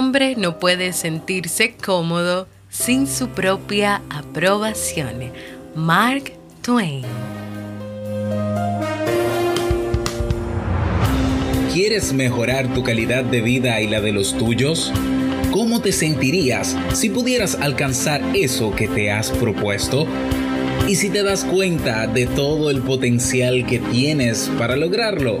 hombre no puede sentirse cómodo sin su propia aprobación. Mark Twain. ¿Quieres mejorar tu calidad de vida y la de los tuyos? ¿Cómo te sentirías si pudieras alcanzar eso que te has propuesto? ¿Y si te das cuenta de todo el potencial que tienes para lograrlo?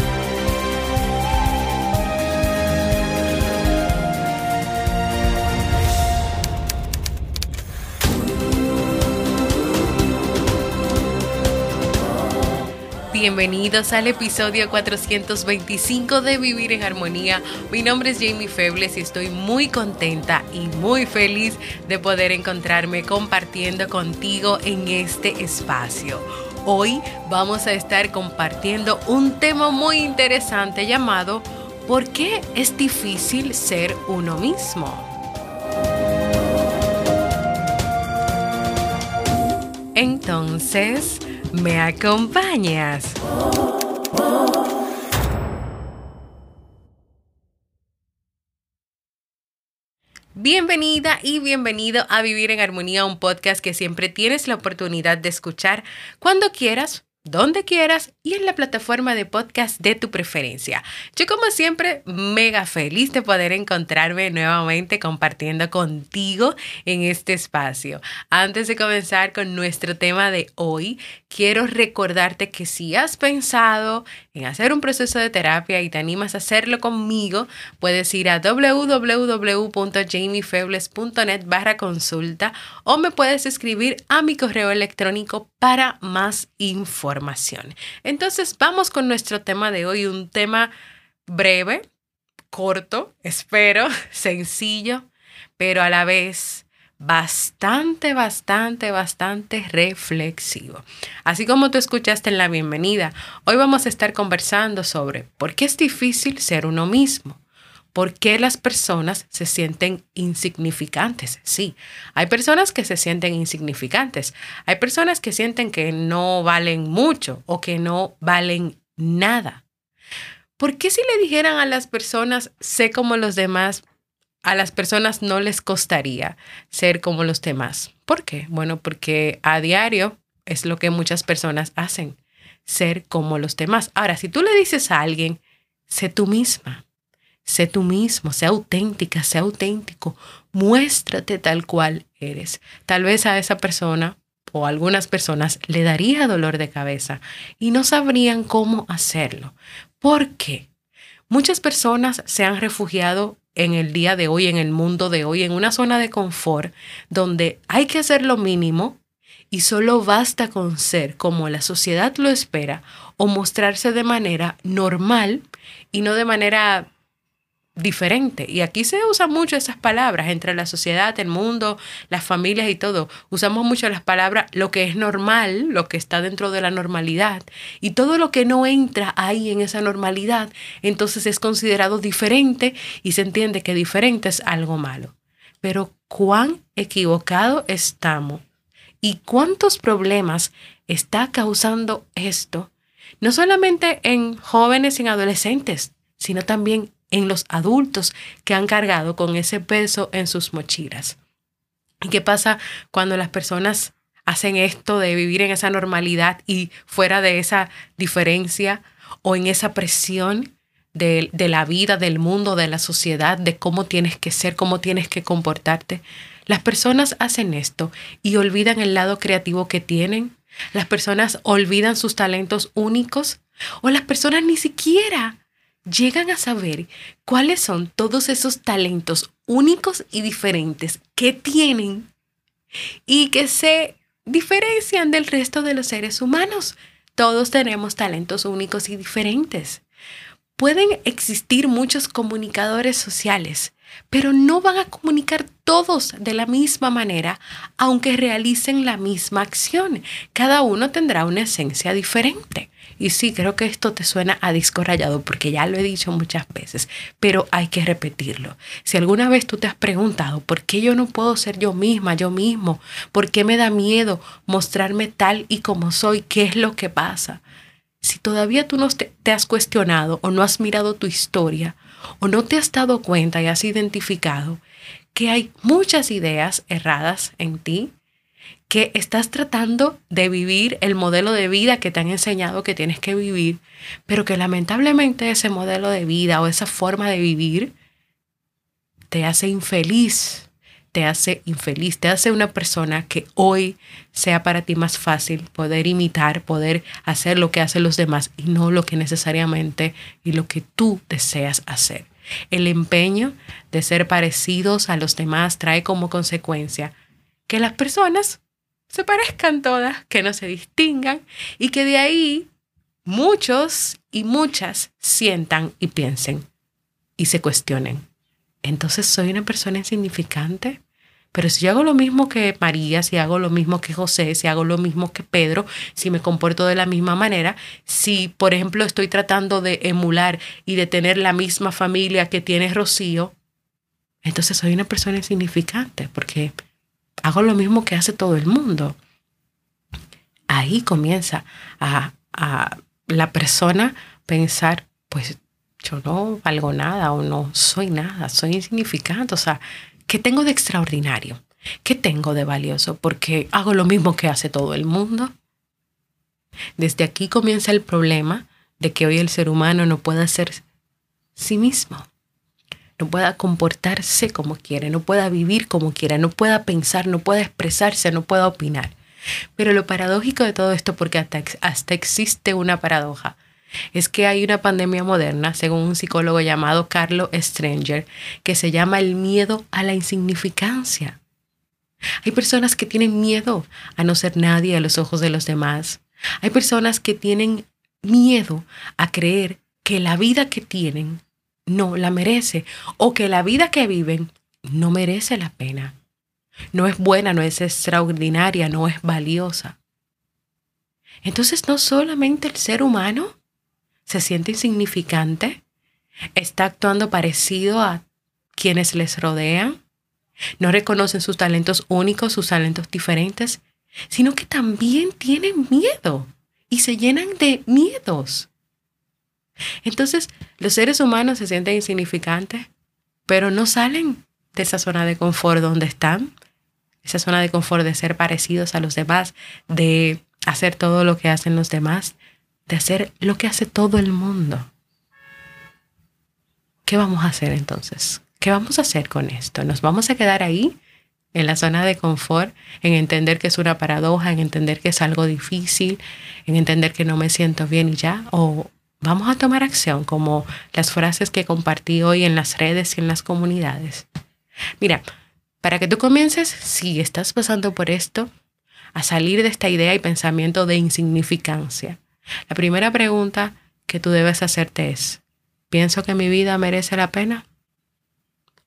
Bienvenidos al episodio 425 de Vivir en Armonía. Mi nombre es Jamie Febles y estoy muy contenta y muy feliz de poder encontrarme compartiendo contigo en este espacio. Hoy vamos a estar compartiendo un tema muy interesante llamado ¿Por qué es difícil ser uno mismo? Entonces, ¿Me acompañas? Bienvenida y bienvenido a Vivir en Armonía, un podcast que siempre tienes la oportunidad de escuchar cuando quieras donde quieras y en la plataforma de podcast de tu preferencia. Yo como siempre, mega feliz de poder encontrarme nuevamente compartiendo contigo en este espacio. Antes de comenzar con nuestro tema de hoy, quiero recordarte que si has pensado en hacer un proceso de terapia y te animas a hacerlo conmigo, puedes ir a www.jamiefebles.net barra consulta o me puedes escribir a mi correo electrónico para más información. Entonces vamos con nuestro tema de hoy, un tema breve, corto, espero, sencillo, pero a la vez bastante, bastante, bastante reflexivo. Así como tú escuchaste en la bienvenida, hoy vamos a estar conversando sobre por qué es difícil ser uno mismo. ¿Por qué las personas se sienten insignificantes? Sí, hay personas que se sienten insignificantes. Hay personas que sienten que no valen mucho o que no valen nada. ¿Por qué si le dijeran a las personas, sé como los demás, a las personas no les costaría ser como los demás. ¿Por qué? Bueno, porque a diario es lo que muchas personas hacen, ser como los demás. Ahora, si tú le dices a alguien, sé tú misma, sé tú mismo, sé auténtica, sé auténtico, muéstrate tal cual eres. Tal vez a esa persona o a algunas personas le daría dolor de cabeza y no sabrían cómo hacerlo. ¿Por qué? Muchas personas se han refugiado en el día de hoy, en el mundo de hoy, en una zona de confort donde hay que hacer lo mínimo y solo basta con ser como la sociedad lo espera o mostrarse de manera normal y no de manera diferente. Y aquí se usan mucho esas palabras entre la sociedad, el mundo, las familias y todo. Usamos mucho las palabras lo que es normal, lo que está dentro de la normalidad. Y todo lo que no entra ahí en esa normalidad, entonces es considerado diferente y se entiende que diferente es algo malo. Pero cuán equivocado estamos y cuántos problemas está causando esto, no solamente en jóvenes y en adolescentes, sino también en los adultos que han cargado con ese peso en sus mochilas. ¿Y qué pasa cuando las personas hacen esto de vivir en esa normalidad y fuera de esa diferencia o en esa presión de, de, la vida, del mundo, de la sociedad, de cómo tienes que ser, cómo tienes que comportarte? Las personas hacen esto y olvidan el lado creativo que tienen. Las personas olvidan sus talentos únicos o las personas ni siquiera llegan a saber cuáles son todos esos talentos únicos y diferentes que tienen y que se diferencian del resto de los seres humanos. Todos tenemos talentos únicos y diferentes. Pueden existir muchos comunicadores sociales, pero no van a comunicar todos de la misma manera, aunque realicen la misma acción. Cada uno tendrá una esencia diferente. Y sí, creo que esto te suena a disco rayado porque ya lo he dicho muchas veces, pero hay que repetirlo. Si alguna vez tú te has preguntado por qué yo no puedo ser yo misma, yo mismo, por qué me da miedo mostrarme tal y como soy, qué es lo que pasa. Si todavía tú no te, has cuestionado o no has mirado tu historia o no te has dado cuenta y has identificado que hay muchas ideas erradas en ti, que estás tratando de vivir el modelo de vida que te han enseñado que tienes que vivir, pero que lamentablemente ese modelo de vida o esa forma de vivir te hace infeliz, te hace infeliz, te hace una persona que hoy sea para ti más fácil poder imitar, poder hacer lo que hacen los demás y no lo que necesariamente y lo que tú deseas hacer. El empeño de ser parecidos a los demás trae como consecuencia que las personas se parezcan todas, que no se distingan y que de ahí muchos y muchas sientan y piensen y se cuestionen. Entonces soy una persona insignificante. Pero si yo hago lo mismo que María, si hago lo mismo que José, si hago lo mismo que Pedro, si me comporto de la misma manera, si por ejemplo estoy tratando de emular y de tener la misma familia que tiene Rocío, entonces soy una persona insignificante porque hago lo mismo que hace todo el mundo. Ahí comienza a, la persona pensar, pues yo no valgo nada o no soy nada, soy insignificante. O sea, ¿qué tengo de extraordinario? ¿Qué tengo de valioso? Porque hago lo mismo que hace todo el mundo. Desde aquí comienza el problema de que hoy el ser humano no pueda ser sí mismo no pueda comportarse como quiere, no pueda vivir como quiera, no pueda pensar, no pueda expresarse, no pueda opinar. Pero lo paradójico de todo esto, porque hasta, hasta existe una paradoja, es que hay una pandemia moderna, según un psicólogo llamado Carlo Stranger, que se llama el miedo a la insignificancia. Hay personas que tienen miedo a no ser nadie a los ojos de los demás. Hay personas que tienen miedo a creer que la vida que tienen no la merece o que la vida que viven no merece la pena. No es buena, no es extraordinaria, no es valiosa. Entonces no solamente el ser humano se siente insignificante, está actuando parecido a quienes les rodean, no reconocen sus talentos únicos, sus talentos diferentes, sino que también tienen miedo y se llenan de miedos. Entonces, los seres humanos se sienten insignificantes, pero no salen de esa zona de confort donde están, esa zona de confort de ser parecidos a los demás, de hacer todo lo que hacen los demás, de hacer lo que hace todo el mundo. ¿Qué vamos a hacer entonces? ¿Qué vamos a hacer con esto? ¿Nos vamos a quedar ahí, en la zona de confort, en entender que es una paradoja, en entender que es algo difícil, en entender que no me siento bien y ya? ¿O vamos a tomar acción, como las frases que compartí hoy en las redes y en las comunidades. Mira, para que tú comiences, si estás pasando por esto, a salir de esta idea y pensamiento de insignificancia, la primera pregunta que tú debes hacerte es, ¿pienso que mi vida merece la pena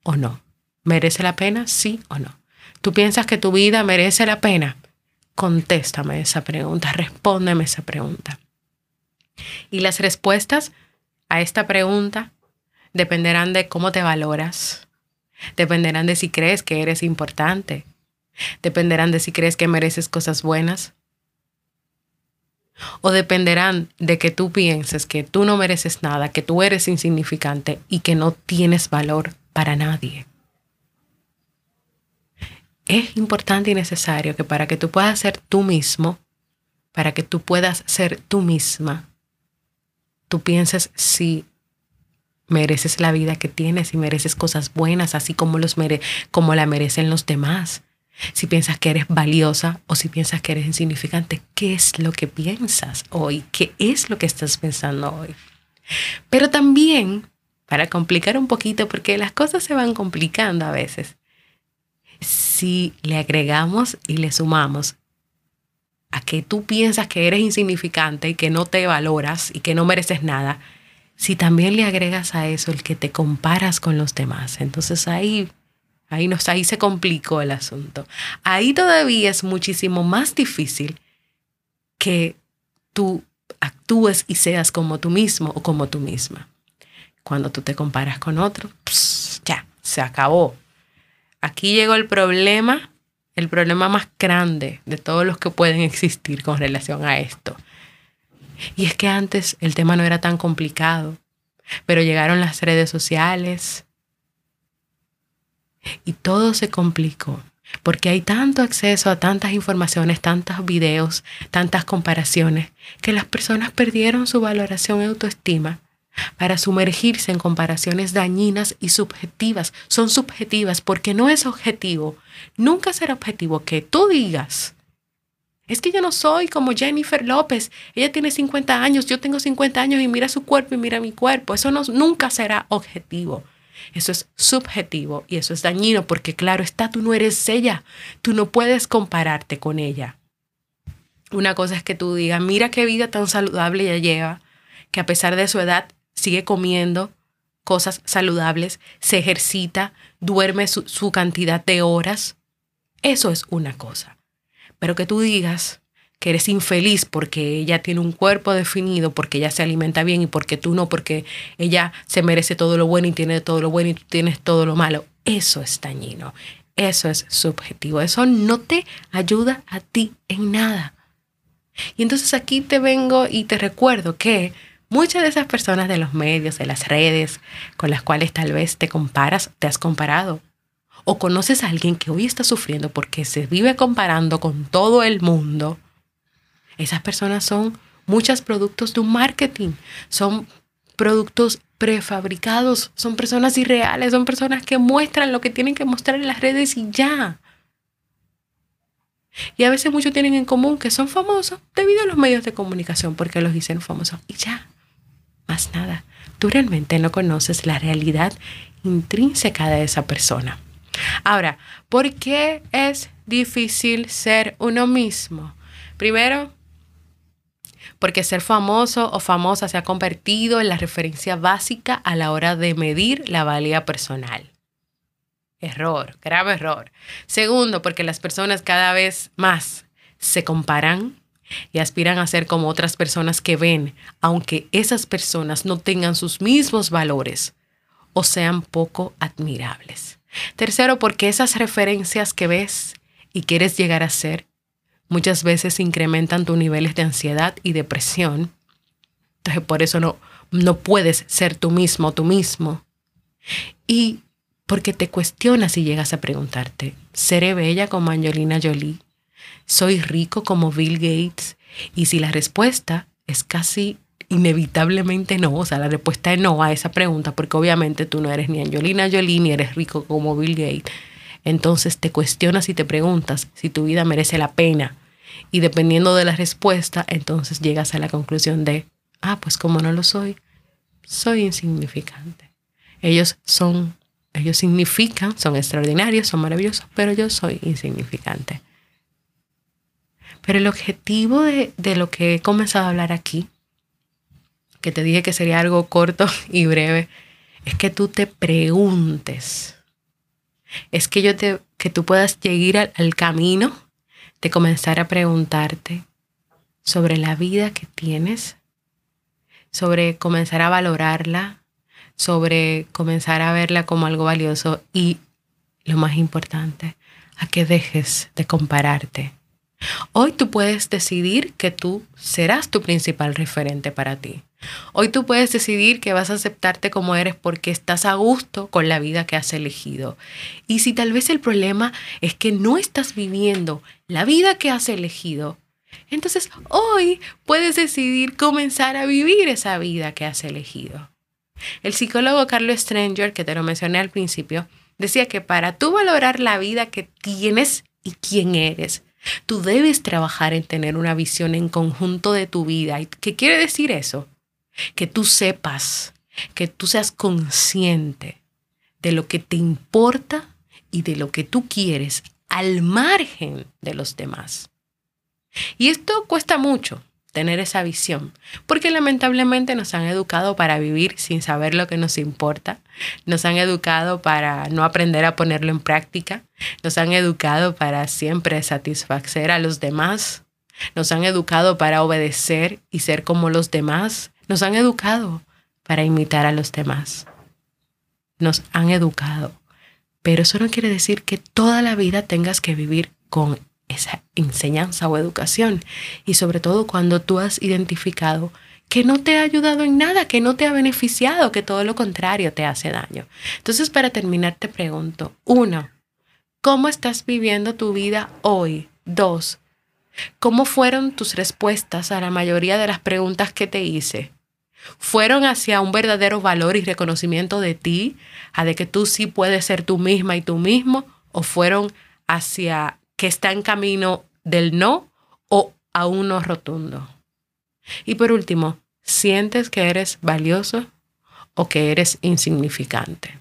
o no? ¿Merece la pena? Sí o no. ¿Tú piensas que tu vida merece la pena? Contéstame esa pregunta, respóndeme esa pregunta. Y las respuestas a esta pregunta dependerán de cómo te valoras, dependerán de si crees que eres importante, dependerán de si crees que mereces cosas buenas, o dependerán de que tú pienses que tú no mereces nada, que tú eres insignificante y que no tienes valor para nadie. Es importante y necesario que para que tú puedas ser tú mismo, para que tú puedas ser tú misma, tú pienses si mereces la vida que tienes, si mereces cosas buenas, así como, los mere como la merecen los demás. Si piensas que eres valiosa o si piensas que eres insignificante, ¿qué es lo que piensas hoy? ¿Qué es lo que estás pensando hoy? Pero también, para complicar un poquito, porque las cosas se van complicando a veces, si le agregamos y le sumamos a que tú piensas que eres insignificante y que no te valoras y que no mereces nada, si también le agregas a eso el que te comparas con los demás, entonces ahí, ahí, nos, ahí se complicó el asunto. Ahí todavía es muchísimo más difícil que tú actúes y seas como tú mismo o como tú misma. Cuando tú te comparas con otro, ya, se acabó. Aquí llegó el problema, el problema más grande de todos los que pueden existir con relación a esto. Y es que antes el tema no era tan complicado, pero llegaron las redes sociales y todo se complicó, porque hay tanto acceso a tantas informaciones, tantos videos, tantas comparaciones, que las personas perdieron su valoración y autoestima para sumergirse en comparaciones dañinas y subjetivas. Son subjetivas porque no es objetivo. Nunca será objetivo que tú digas es que yo no soy como Jennifer López. Ella tiene 50 años, yo tengo 50 años y mira su cuerpo y mira mi cuerpo. Eso no, nunca será objetivo. Eso es subjetivo y eso es dañino porque claro está, tú no eres ella. Tú no puedes compararte con ella. Una cosa es que tú digas, mira qué vida tan saludable ella lleva, que a pesar de su edad sigue comiendo cosas saludables, se ejercita, duerme su cantidad de horas. Eso es una cosa. Pero que tú digas que eres infeliz porque ella tiene un cuerpo definido, porque ella se alimenta bien y porque tú no, porque ella se merece todo lo bueno y tiene todo lo bueno y tú tienes todo lo malo. Eso es dañino. Eso es subjetivo. Eso no te ayuda a ti en nada. Y entonces aquí te vengo y te recuerdo que muchas de esas personas de los medios, de las redes, con las cuales tal vez te comparas, te has comparado. O conoces a alguien que hoy está sufriendo porque se vive comparando con todo el mundo, esas personas son muchos productos de un marketing, son productos prefabricados, son personas irreales, son personas que muestran lo que tienen que mostrar en las redes y ya. Y a veces muchos tienen en común que son famosos debido a los medios de comunicación porque los dicen famosos y ya, más nada. Tú realmente no conoces la realidad intrínseca de esa persona. Ahora, ¿por qué es difícil ser uno mismo? Primero, porque ser famoso o famosa se ha convertido en la referencia básica a la hora de medir la valía personal. Error, grave error. Segundo, porque las personas cada vez más se comparan y aspiran a ser como otras personas que ven, aunque esas personas no tengan sus mismos valores o sean poco admirables. Tercero, porque esas referencias que ves y quieres llegar a ser muchas veces incrementan tus niveles de ansiedad y depresión. Entonces, por eso no, no puedes ser tú mismo, tú mismo. Y porque te cuestionas y llegas a preguntarte, ¿seré bella como Angelina Jolie? ¿Soy rico como Bill Gates? Y si la respuesta es casi inevitablemente no, o sea, la respuesta es no a esa pregunta, porque obviamente tú no eres ni Angelina Jolie ni eres rico como Bill Gates. Entonces te cuestionas y te preguntas si tu vida merece la pena. Y dependiendo de la respuesta, entonces llegas a la conclusión de, ah, pues como no lo soy, soy insignificante. Ellos son, ellos significan, son extraordinarios, son maravillosos, pero yo soy insignificante. Pero el objetivo de, de lo que he comenzado a hablar aquí que te dije que sería algo corto y breve, es que tú te preguntes. Es que yo te, que tú puedas llegar al, camino de comenzar a preguntarte sobre la vida que tienes, sobre comenzar a valorarla, sobre comenzar a verla como algo valioso y, lo más importante, a que dejes de compararte. Hoy tú puedes decidir que tú serás tu principal referente para ti. Hoy tú puedes decidir que vas a aceptarte como eres porque estás a gusto con la vida que has elegido. Y si tal vez el problema es que no estás viviendo la vida que has elegido, entonces hoy puedes decidir comenzar a vivir esa vida que has elegido. El psicólogo Carlos Stranger, que te lo mencioné al principio, decía que para tú valorar la vida que tienes y quién eres, tú debes trabajar en tener una visión en conjunto de tu vida. ¿Y qué quiere decir eso? que tú sepas, que tú seas consciente de lo que te importa y de lo que tú quieres al margen de los demás. Y esto cuesta mucho, tener esa visión, porque lamentablemente nos han educado para vivir sin saber lo que nos importa, nos han educado para no aprender a ponerlo en práctica, nos han educado para siempre satisfacer a los demás, nos han educado para obedecer y ser como los demás, nos han educado para imitar a los demás, nos han educado, pero eso no quiere decir que toda la vida tengas que vivir con esa enseñanza o educación. Y sobre todo cuando tú has identificado que no te ha ayudado en nada, que no te ha beneficiado, que todo lo contrario te hace daño. Entonces, para terminar, te pregunto, uno, ¿cómo estás viviendo tu vida hoy? Dos, ¿cómo fueron tus respuestas a la mayoría de las preguntas que te hice? ¿Fueron hacia un verdadero valor y reconocimiento de ti, a de que tú sí puedes ser tú misma y tú mismo? ¿O fueron hacia que está en camino del no o a un no rotundo. Y por último, ¿sientes que eres valioso o que eres insignificante?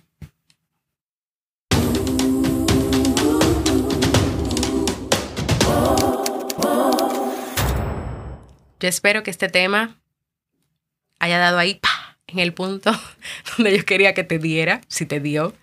Yo espero que este tema haya dado ahí en el punto donde yo quería que te diera, si te dio.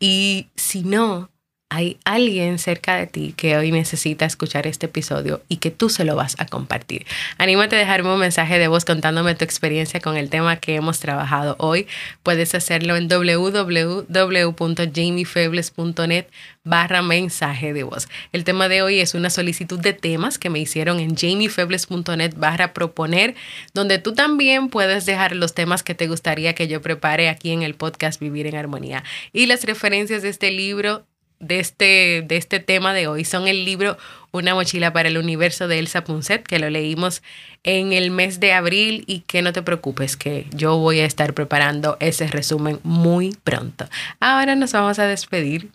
Y si no, hay alguien cerca de ti que hoy necesita escuchar este episodio y que tú se lo vas a compartir. Anímate a dejarme un mensaje de voz contándome tu experiencia con el tema que hemos trabajado hoy. Puedes hacerlo en www.jamiefebles.net barra mensaje de voz. El tema de hoy es una solicitud de temas que me hicieron en jamiefebles.net barra proponer, donde tú también puedes dejar los temas que te gustaría que yo prepare aquí en el podcast Vivir en Armonía. Y las referencias de este libro de este, de este tema de hoy son el libro Una mochila para el universo de Elsa Punset, que lo leímos en el mes de abril y que no te preocupes, que yo voy a estar preparando ese resumen muy pronto. Ahora nos vamos a despedir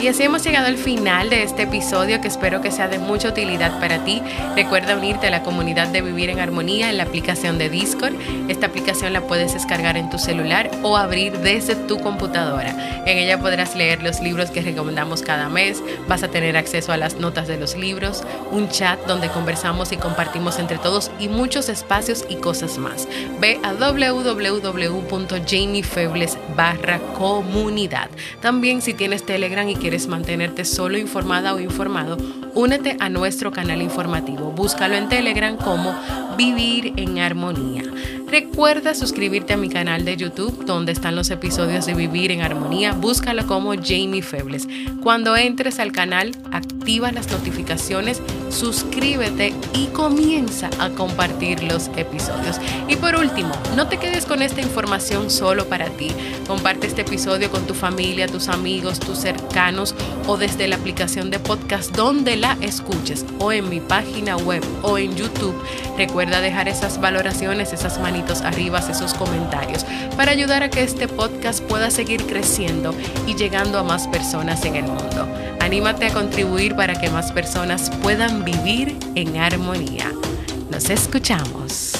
Y así hemos llegado al final de este episodio que espero que sea de mucha utilidad para ti. Recuerda unirte a la comunidad de Vivir en Armonía en la aplicación de Discord. Esta aplicación la puedes descargar en tu celular o abrir desde tu computadora. En ella podrás leer los libros que recomendamos cada mes, vas a tener acceso a las notas de los libros, un chat donde conversamos y compartimos entre todos y muchos espacios y cosas más. Ve a www.jamiefebles barra comunidad. También si tienes Telegram y quieres quieres mantenerte solo informada o informado, únete a nuestro canal informativo. Búscalo en Telegram como Vivir en Armonía. Recuerda suscribirte a mi canal de YouTube donde están los episodios de Vivir en Armonía. Búscalo como Jamie Febles. Cuando entres al canal, activa las notificaciones, suscríbete y comienza a compartir los episodios. Y por último, no te quedes con esta información solo para ti. Comparte este episodio con tu familia, tus amigos, tus cercanos o desde la aplicación de podcast donde la escuches o en mi página web o en YouTube. Recuerda dejar esas valoraciones, esas manitas arriba, esos comentarios, para ayudar a que este podcast pueda seguir creciendo y llegando a más personas en el mundo. Anímate a contribuir para que más personas puedan vivir en armonía. Nos escuchamos.